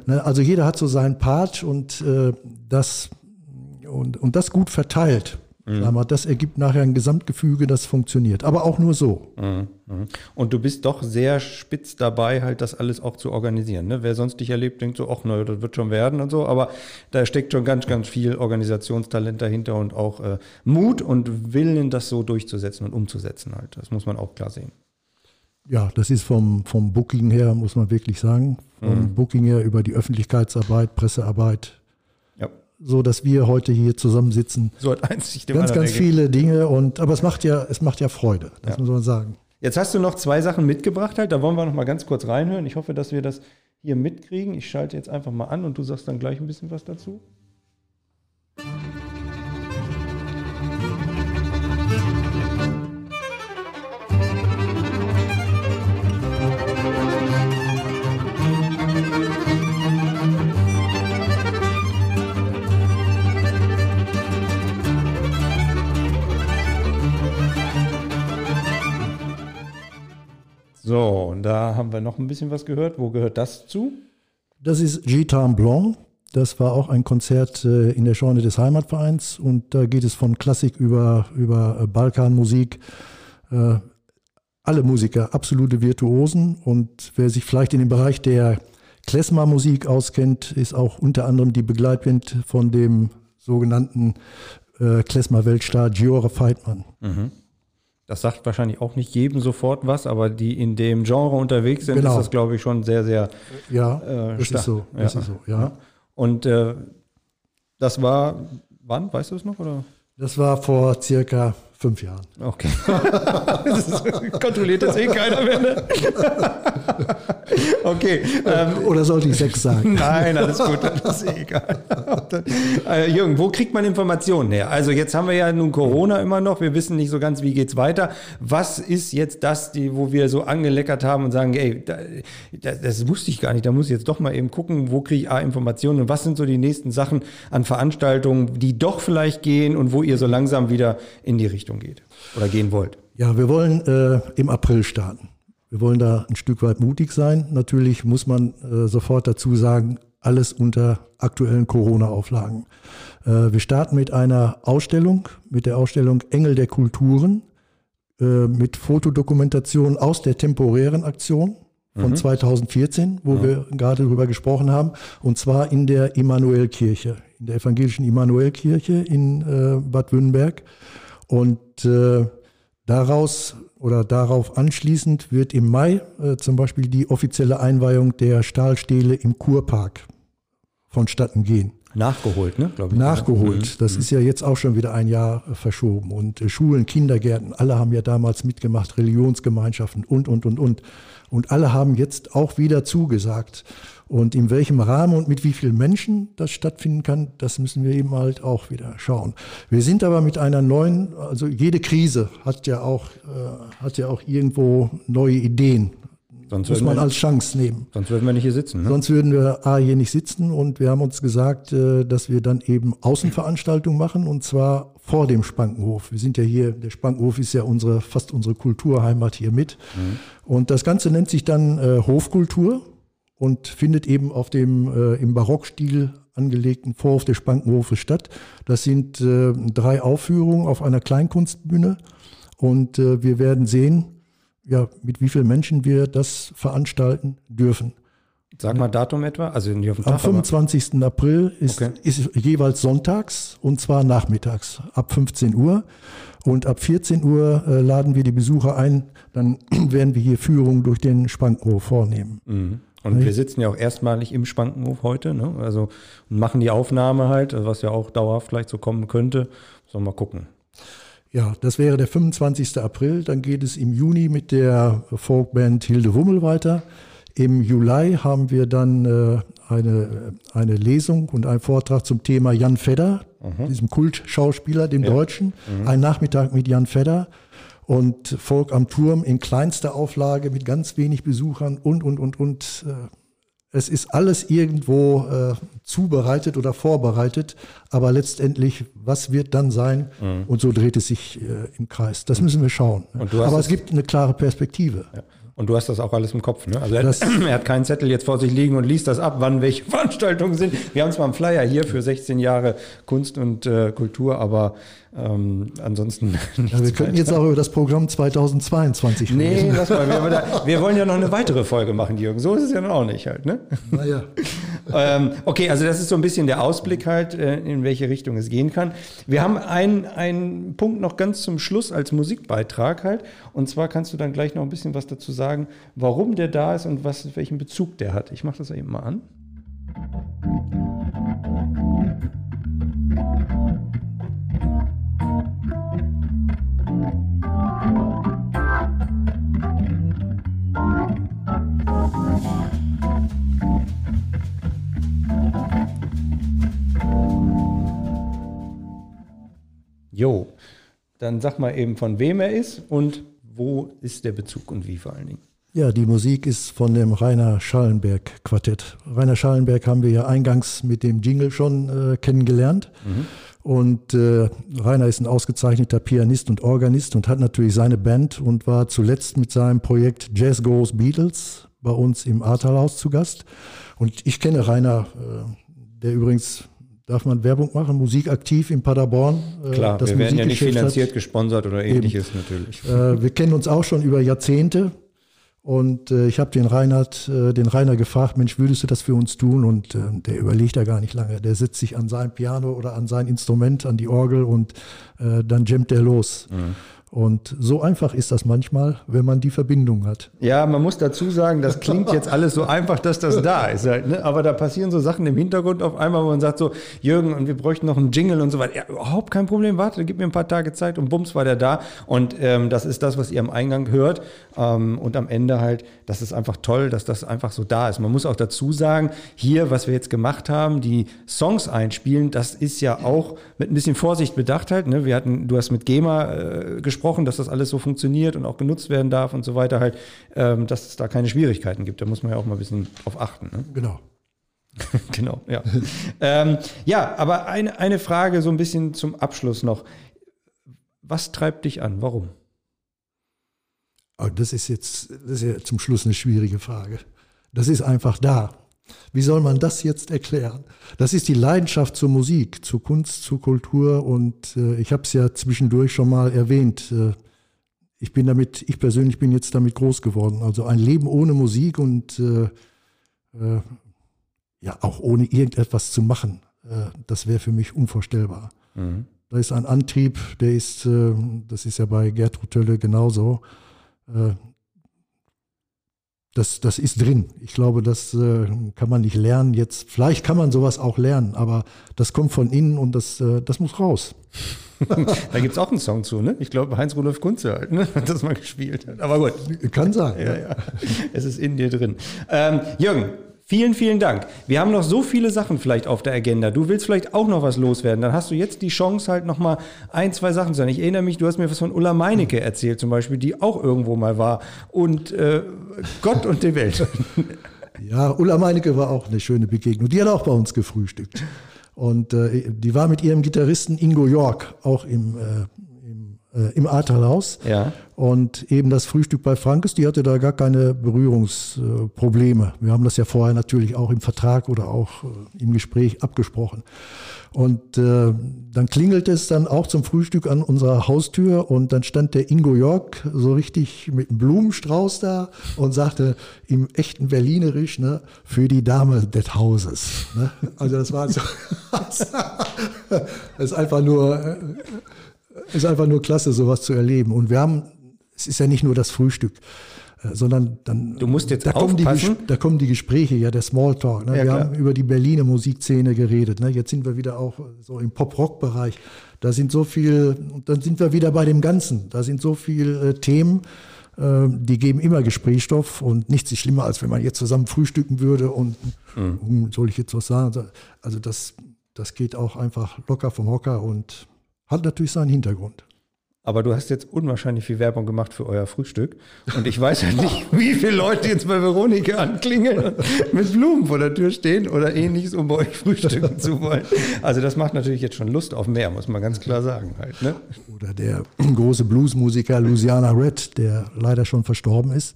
Ne, also jeder hat so seinen Part und äh, das und, und das gut verteilt. Wir, das ergibt nachher ein Gesamtgefüge, das funktioniert. Aber auch nur so. Und du bist doch sehr spitz dabei, halt das alles auch zu organisieren. Ne? Wer sonst dich erlebt, denkt so, ach naja, das wird schon werden und so. Aber da steckt schon ganz, ganz viel Organisationstalent dahinter und auch äh, Mut und Willen, das so durchzusetzen und umzusetzen halt. Das muss man auch klar sehen. Ja, das ist vom, vom Booking her, muss man wirklich sagen. Vom Booking her über die Öffentlichkeitsarbeit, Pressearbeit. So dass wir heute hier zusammensitzen. So hat eins sich dem Ganz, ganz viele Dinge und aber es macht ja, es macht ja Freude, das Ja. muss man sagen. Jetzt hast du noch zwei Sachen mitgebracht halt. Da wollen wir noch mal ganz kurz reinhören. Ich hoffe, dass wir das hier mitkriegen. Ich schalte jetzt einfach mal an und du sagst dann gleich ein bisschen was dazu. So, und da haben wir noch ein bisschen was gehört. Wo gehört das zu? Das ist Gitan Blanc. Das war auch ein Konzert äh, in der Scheune des Heimatvereins und da geht es von Klassik über, über äh, Balkanmusik. Äh, alle Musiker, absolute Virtuosen und wer sich vielleicht in dem Bereich der Klezmer-Musik auskennt, ist auch unter anderem die Begleitband von dem sogenannten Klezmer-Weltstar Giore Feitmann. Das sagt wahrscheinlich auch nicht jedem sofort was, aber die in dem Genre unterwegs sind, Genau. ist das, glaube ich, schon sehr, sehr Ja, Äh, ist so. Das Ja. ist so, ja. Und äh, das war, wann, weißt du es noch? Oder? Das war vor circa fünf Jahren. Okay. kontrolliert das eh keiner mehr. Ne? okay. Ähm, Oder sollte ich sechs sagen? Nein, alles gut, das ist eh egal. Äh, Jürgen, wo kriegt man Informationen her? Also jetzt haben wir ja nun Corona immer noch, wir wissen nicht so ganz, wie geht's weiter. Was ist jetzt das, die, wo wir so angeleckert haben und sagen, ey, da, das wusste ich gar nicht, da muss ich jetzt doch mal eben gucken, wo kriege ich A, Informationen und was sind so die nächsten Sachen an Veranstaltungen, die doch vielleicht gehen und wo ihr so langsam wieder in die Richtung geht oder gehen wollt? Ja, wir wollen äh, im April starten. Wir wollen da ein Stück weit mutig sein. Natürlich muss man äh, sofort dazu sagen, alles unter aktuellen Corona-Auflagen. Äh, wir starten mit einer Ausstellung, mit der Ausstellung Engel der Kulturen, äh, mit Fotodokumentation aus der temporären Aktion von 2014, wo wir gerade drüber gesprochen haben, und zwar in der Immanuelkirche, in der evangelischen Immanuelkirche in äh, Bad Wünnberg. Und äh, daraus oder darauf anschließend wird im Mai äh, zum Beispiel die offizielle Einweihung der Stahlstele im Kurpark vonstatten gehen. Nachgeholt, ne? Glaube ich. Nachgeholt. Das ist ja jetzt auch schon wieder ein Jahr äh, verschoben. Und äh, Schulen, Kindergärten, alle haben ja damals mitgemacht, Religionsgemeinschaften und, und, und, und. Und alle haben jetzt auch wieder zugesagt. Und in welchem Rahmen und mit wie vielen Menschen das stattfinden kann, das müssen wir eben halt auch wieder schauen. Wir sind aber mit einer neuen, also jede Krise hat ja auch, äh, hat ja auch irgendwo neue Ideen. Sonst Muss man als Chance nehmen. sonst würden wir nicht hier sitzen. Ne? Sonst würden wir A hier nicht sitzen und wir haben uns gesagt, äh, dass wir dann eben Außenveranstaltungen machen und zwar vor dem Spankenhof. Wir sind ja hier, der Spankenhof ist ja unsere, fast unsere Kulturheimat hier mit. Und das Ganze nennt sich dann äh, Hofkultur und findet eben auf dem äh, im Barockstil angelegten Vorhof des Spankenhofes statt. Das sind äh, drei Aufführungen auf einer Kleinkunstbühne und äh, wir werden sehen, ja, mit wie vielen Menschen wir das veranstalten dürfen. Sag mal Datum etwa, also nicht auf den Am Tag, aber 25. April ist, Okay. ist jeweils sonntags und zwar nachmittags ab 15 Uhr. Und ab 14 Uhr äh, laden wir die Besucher ein. Dann werden wir hier Führungen durch den Spankenhof vornehmen. Mhm. Und wir sitzen ja auch erstmalig im Spankenhof heute, ne? Also und machen die Aufnahme halt, was ja auch dauerhaft vielleicht so kommen könnte. Sollen wir mal gucken. Ja, das wäre der 25. April. Dann geht es im Juni mit der Folkband Hilde Wummel weiter. Im Juli haben wir dann äh, eine, eine Lesung und einen Vortrag zum Thema Jan Fedder, diesem Kultschauspieler, dem Deutschen. Ein Nachmittag mit Jan Fedder und Volk am Turm in kleinster Auflage mit ganz wenig Besuchern und, und, und, und. Äh, es ist alles irgendwo äh, zubereitet oder vorbereitet, aber letztendlich, was wird dann sein? Und so dreht es sich äh, im Kreis. Das müssen wir schauen. aber es- es gibt eine klare Perspektive. Ja. Und du hast das auch alles im Kopf, ne? Also er, Das- er hat keinen Zettel jetzt vor sich liegen und liest das ab, wann welche Veranstaltungen sind. Wir haben zwar einen Flyer hier für 16 Jahre Kunst und äh, Kultur, aber ähm, ansonsten Ja, wir könnten jetzt auch über das Programm 2022 Nee, sprechen. lass mal. Wir, da, wir wollen ja noch eine weitere Folge machen, Jürgen. So ist es ja noch auch nicht halt, ne? Naja. Ähm, okay, also das ist so ein bisschen der Ausblick halt, äh, in welche Richtung es gehen kann. Wir haben einen, Punkt noch ganz zum Schluss als Musikbeitrag halt. Und zwar kannst du dann gleich noch ein bisschen was dazu sagen, warum der da ist und was, welchen Bezug der hat. Ich mache das eben mal an. Jo, dann sag mal eben, von wem er ist und wo ist der Bezug und wie vor allen Dingen. Ja, die Musik ist von dem Rainer Schallenberg Quartett. Rainer Schallenberg haben wir ja eingangs mit dem Jingle schon äh, kennengelernt. Und äh, Rainer ist ein ausgezeichneter Pianist und Organist und hat natürlich seine Band und war zuletzt mit seinem Projekt Jazz Goes Beatles bei uns im Ahrtalhaus zu Gast. Und ich kenne Rainer, äh, der übrigens, darf man Werbung machen, musikaktiv in Paderborn. äh, Klar, das wir werden ja nicht Musikgeschäft hat. finanziert, gesponsert oder ähnliches natürlich. Äh, wir kennen uns auch schon über Jahrzehnte. Und äh, ich habe den Reinhard, äh, den Rainer gefragt, Mensch, würdest du das für uns tun? Und äh, der überlegt da gar nicht lange. Der setzt sich an sein Piano oder an sein Instrument, an die Orgel und äh, dann jammt er los. Und so einfach ist das manchmal, wenn man die Verbindung hat. Ja, man muss dazu sagen, das klingt jetzt alles so einfach, dass das da ist. Halt, ne? Aber da passieren so Sachen im Hintergrund auf einmal, wo man sagt so, Jürgen, und wir bräuchten noch einen Jingle und so weiter. Ja, überhaupt kein Problem, warte, gib mir ein paar Tage Zeit und bums war der da. Und ähm, das ist das, was ihr am Eingang hört. Ähm, und am Ende halt, das ist einfach toll, dass das einfach so da ist. Man muss auch dazu sagen, hier, was wir jetzt gemacht haben, die Songs einspielen, das ist ja auch mit ein bisschen Vorsicht bedacht halt. Ne? Wir hatten, du hast mit GEMA äh, gesprochen, dass das alles so funktioniert und auch genutzt werden darf und so weiter halt, ähm, dass es da keine Schwierigkeiten gibt. Da muss man ja auch mal ein bisschen drauf achten. Ne? Genau. genau, ja. ähm, ja, aber eine, eine Frage so ein bisschen zum Abschluss noch. Was treibt dich an? Warum? Aber das ist jetzt das ist ja zum Schluss eine schwierige Frage. Das ist einfach da. Wie soll man das jetzt erklären? Das ist die Leidenschaft zur Musik, zur Kunst, zur Kultur und äh, ich habe es ja zwischendurch schon mal erwähnt. Äh, ich bin damit, ich persönlich bin jetzt damit groß geworden. Also ein Leben ohne Musik und äh, äh, ja auch ohne irgendetwas zu machen, äh, das wäre für mich unvorstellbar. Mhm. Da ist ein Antrieb, der ist, äh, das ist ja bei Gertrud Tölle genauso. Das, das ist drin. Ich glaube, das äh, kann man nicht lernen. Jetzt, vielleicht kann man sowas auch lernen, aber das kommt von innen und das, äh, das muss raus. da gibt es auch einen Song zu, ne? Ich glaube, Heinz-Rudolf Kunze halt, ne? Hat das mal gespielt. hat. Aber gut. Kann sein. Ja, ja. Es ist in dir drin. Ähm, Jürgen, vielen, vielen Dank. Wir haben noch so viele Sachen vielleicht auf der Agenda. Du willst vielleicht auch noch was loswerden. Dann hast du jetzt die Chance, halt noch mal ein, zwei Sachen zu sagen. Ich erinnere mich, du hast mir was von Ulla Meinecke erzählt zum Beispiel, die auch irgendwo mal war. Und äh, Gott und die Welt. Ja, Ulla Meinecke war auch eine schöne Begegnung. Die hat auch bei uns gefrühstückt. Und äh, die war mit ihrem Gitarristen Ingo York auch im, äh, im, äh, im Ahrtalhaus. Ja. Und eben das Frühstück bei Frankes, die hatte da gar keine Berührungsprobleme. Wir haben das ja vorher natürlich auch im Vertrag oder auch äh, im Gespräch abgesprochen. Und äh, dann klingelte es dann auch zum Frühstück an unserer Haustür und dann stand der Ingo York so richtig mit einem Blumenstrauß da und sagte im echten Berlinerisch, ne, für die Dame des Hauses. Ne? Also das war so, das ist einfach nur, äh, ist einfach nur klasse, sowas zu erleben. Und wir haben, es ist ja nicht nur das Frühstück, äh, sondern dann. Du musst jetzt da kommen, die, aufpassen. Da kommen die Gespräche, ja, der Smalltalk. Ne? Ja, wir klar. haben über die Berliner Musikszene geredet. Ne? Jetzt sind wir wieder auch so im Pop-Rock-Bereich. Da sind so viel, und dann sind wir wieder bei dem Ganzen. Da sind so viele äh, Themen, äh, die geben immer Gesprächsstoff und nichts ist schlimmer, als wenn man jetzt zusammen frühstücken würde und hm, soll ich jetzt was sagen? Also das, das geht auch einfach locker vom Hocker und hat natürlich seinen Hintergrund. Aber du hast jetzt unwahrscheinlich viel Werbung gemacht für euer Frühstück. Und ich weiß ja nicht, wie viele Leute jetzt bei Veronika anklingeln und mit Blumen vor der Tür stehen oder ähnliches, um bei euch frühstücken zu wollen. Also das macht natürlich jetzt schon Lust auf mehr, muss man ganz klar sagen halt. Ne? oder der große Bluesmusiker Louisiana Red, der leider schon verstorben ist.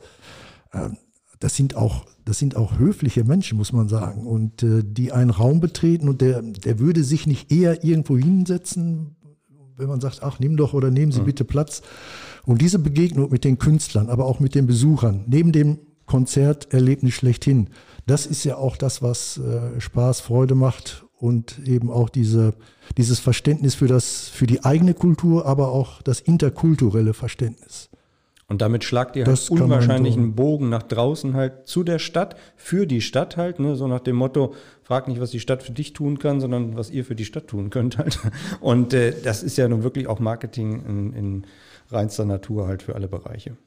Ähm, Das sind auch, das sind auch höfliche Menschen, muss man sagen. Und äh, die einen Raum betreten und der, der würde sich nicht eher irgendwo hinsetzen, wenn man sagt, ach, nimm doch oder nehmen Sie bitte Platz. Und diese Begegnung mit den Künstlern, aber auch mit den Besuchern, neben dem Konzerterlebnis schlechthin, das ist ja auch das, was äh, Spaß, Freude macht und eben auch diese, dieses Verständnis für, das, für die eigene Kultur, aber auch das interkulturelle Verständnis. Und damit schlagt ihr Das halt unwahrscheinlich so- einen Bogen nach draußen halt zu der Stadt, für die Stadt halt, ne? so nach dem Motto, frag nicht, was die Stadt für dich tun kann, sondern was ihr für die Stadt tun könnt halt. Und äh, das ist ja nun wirklich auch Marketing in, in reinster Natur halt für alle Bereiche.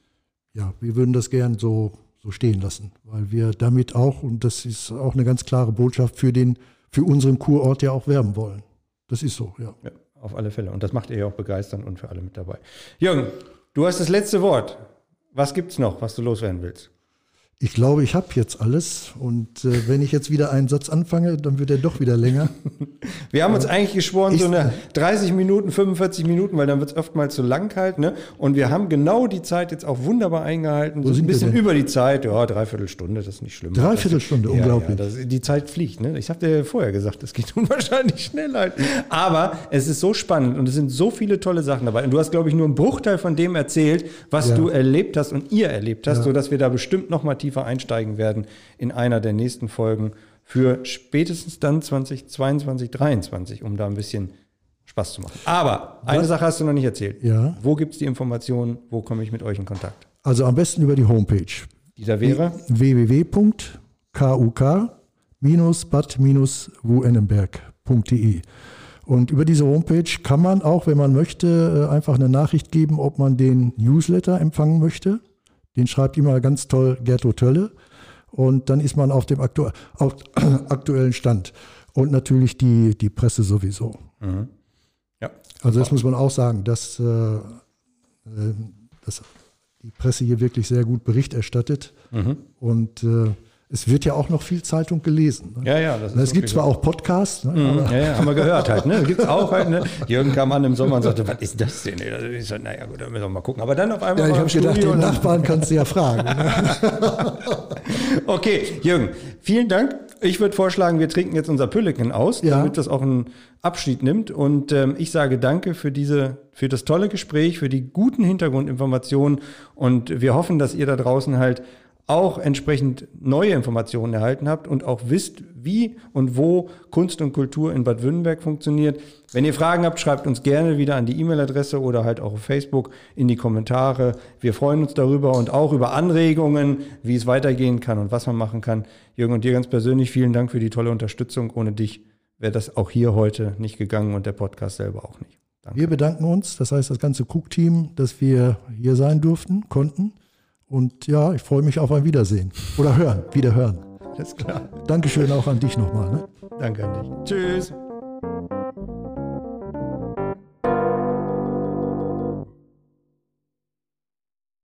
Ja, wir würden das gern so, so stehen lassen, weil wir damit auch, und das ist auch eine ganz klare Botschaft, für, den, für unseren Kurort ja auch werben wollen. Das ist so, ja. Ja, auf alle Fälle. Und das macht ihr ja auch begeisternd und für alle mit dabei. Jürgen, du hast das letzte Wort. Was gibt's noch, was du loswerden willst? Ich glaube, ich habe jetzt alles. Und äh, wenn ich jetzt wieder einen Satz anfange, dann wird er doch wieder länger. Wir haben uns eigentlich geschworen, Ich- so eine 30 Minuten, 45 Minuten, weil dann wird es oftmals zu lang halt. Ne? Und wir haben genau die Zeit jetzt auch wunderbar eingehalten. So ein sind bisschen über die Zeit. Ja, dreiviertel Stunde, das ist nicht schlimm. Dreiviertelstunde, Das- unglaublich. Ja, das, die Zeit fliegt. Ne? Ich habe dir vorher gesagt, das geht unwahrscheinlich schnell halt. Aber es ist so spannend und es sind so viele tolle Sachen dabei. Und du hast, glaube ich, nur einen Bruchteil von dem erzählt, was Ja. du erlebt hast und ihr erlebt hast, Ja. sodass wir da bestimmt noch mal tiefer einsteigen werden in einer der nächsten Folgen für spätestens dann 2022, 2023, um da ein bisschen Spaß zu machen. Aber eine Sache hast du noch nicht erzählt. Ja. Wo gibt es die Informationen? Wo komme ich mit euch in Kontakt? Also am besten über die Homepage Dieser wäre? www.kuk-bad-wuennenberg.de. Und über diese Homepage kann man auch, wenn man möchte, äh, einfach eine Nachricht geben, ob man den Newsletter empfangen möchte. Den schreibt immer ganz toll Gerto Tölle. Und dann ist man auf dem aktu auf, aktuellen Stand. Und natürlich die, die Presse sowieso. Ja. Also das muss man auch sagen, dass, äh, äh, dass die Presse hier wirklich sehr gut Bericht erstattet. Und äh, es wird ja auch noch viel Zeitung gelesen. Ne? Ja, ja, das ist es gibt zwar so. auch Podcasts, ne, Mhm, Ja, ja, haben wir gehört halt. Ne? Gibt's auch halt. Ne? Jürgen kam an im Sommer und sagte, was ist das denn? ist, so, naja, gut, dann müssen wir mal gucken. Aber dann auf einmal. ja, ich habe gedacht, den Nachbarn kannst du ja fragen. Ne? Okay, Jürgen, vielen Dank. Ich würde vorschlagen, wir trinken jetzt unser Pülleken aus, Ja. damit das auch einen Abschied nimmt. Und ähm, ich sage danke für diese, für das tolle Gespräch, für die guten Hintergrundinformationen. Und wir hoffen, dass ihr da draußen halt auch entsprechend neue Informationen erhalten habt und auch wisst, wie und wo Kunst und Kultur in Bad Württemberg funktioniert. Wenn ihr Fragen habt, schreibt uns gerne wieder an die E-Mail-Adresse oder halt auch auf Facebook in die Kommentare. Wir freuen uns darüber und auch über Anregungen, wie es weitergehen kann und was man machen kann. Jürgen und dir ganz persönlich vielen Dank für die tolle Unterstützung. Ohne dich wäre das auch hier heute nicht gegangen und der Podcast selber auch nicht. Danke. Wir bedanken uns, das heißt das ganze Cook-Team, dass wir hier sein durften, konnten. Und ja, ich freue mich auf ein Wiedersehen. Oder hören, wieder hören. Alles klar. Dankeschön auch an dich nochmal. Ne? Danke an dich. Tschüss.